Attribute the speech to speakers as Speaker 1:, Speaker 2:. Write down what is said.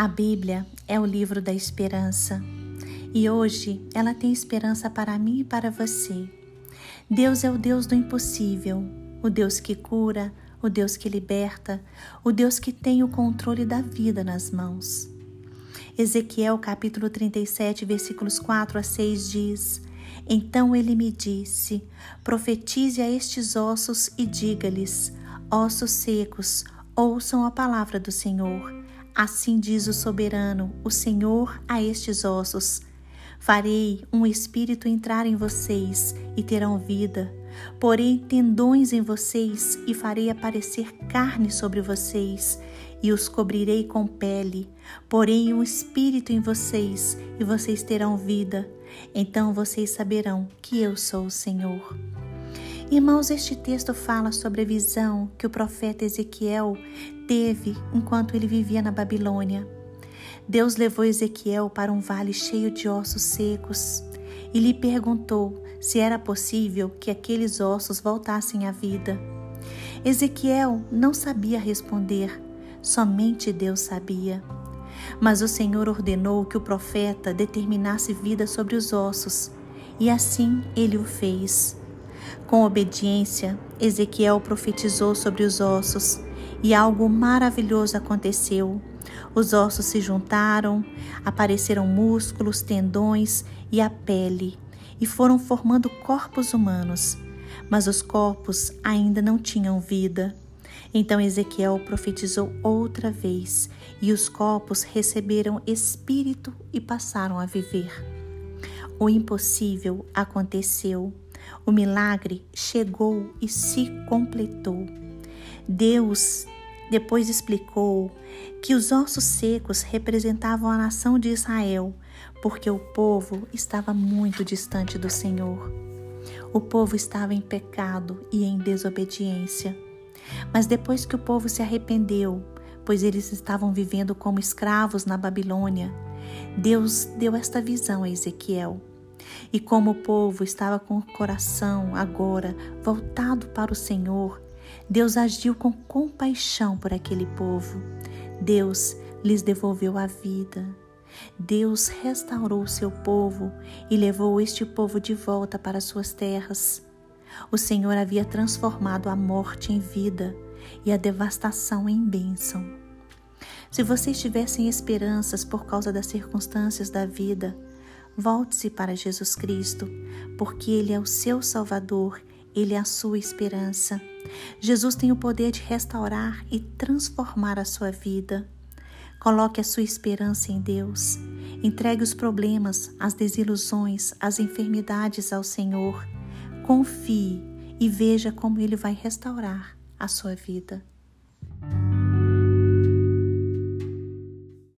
Speaker 1: A Bíblia é o livro da esperança e hoje ela tem esperança para mim e para você. Deus é o Deus do impossível, o Deus que cura, o Deus que liberta, o Deus que tem o controle da vida nas mãos. Ezequiel capítulo 37, versículos 4 a 6 diz: Então ele me disse: Profetize a estes ossos e diga-lhes: Ossos secos, ouçam a palavra do Senhor. Assim diz o soberano, o Senhor, a estes ossos: Farei um espírito entrar em vocês e terão vida. Porei tendões em vocês e farei aparecer carne sobre vocês e os cobrirei com pele. Porei um espírito em vocês e vocês terão vida. Então vocês saberão que eu sou o Senhor. Irmãos, este texto fala sobre a visão que o profeta Ezequiel teve enquanto ele vivia na Babilônia. Deus levou Ezequiel para um vale cheio de ossos secos e lhe perguntou se era possível que aqueles ossos voltassem à vida. Ezequiel não sabia responder, somente Deus sabia. Mas o Senhor ordenou que o profeta determinasse vida sobre os ossos, e assim ele o fez. Com obediência, Ezequiel profetizou sobre os ossos e algo maravilhoso aconteceu. Os ossos se juntaram, apareceram músculos, tendões e a pele, e foram formando corpos humanos. Mas os corpos ainda não tinham vida. Então Ezequiel profetizou outra vez, e os corpos receberam espírito e passaram a viver. O impossível aconteceu. O milagre chegou e se completou. Deus depois explicou que os ossos secos representavam a nação de Israel, porque o povo estava muito distante do Senhor. O povo estava em pecado e em desobediência. Mas depois que o povo se arrependeu, pois eles estavam vivendo como escravos na Babilônia, Deus deu esta visão a Ezequiel. E como o povo estava com o coração agora voltado para o Senhor, Deus agiu com compaixão por aquele povo. Deus lhes devolveu a vida. Deus restaurou seu povo e levou este povo de volta para suas terras. O Senhor havia transformado a morte em vida e a devastação em bênção. Se vocês tivessem esperanças por causa das circunstâncias da vida, volte-se para Jesus Cristo, porque Ele é o seu Salvador ele é a sua esperança. Jesus tem o poder de restaurar e transformar a sua vida. Coloque a sua esperança em Deus. Entregue os problemas, as desilusões, as enfermidades ao Senhor. Confie e veja como Ele vai restaurar a sua vida.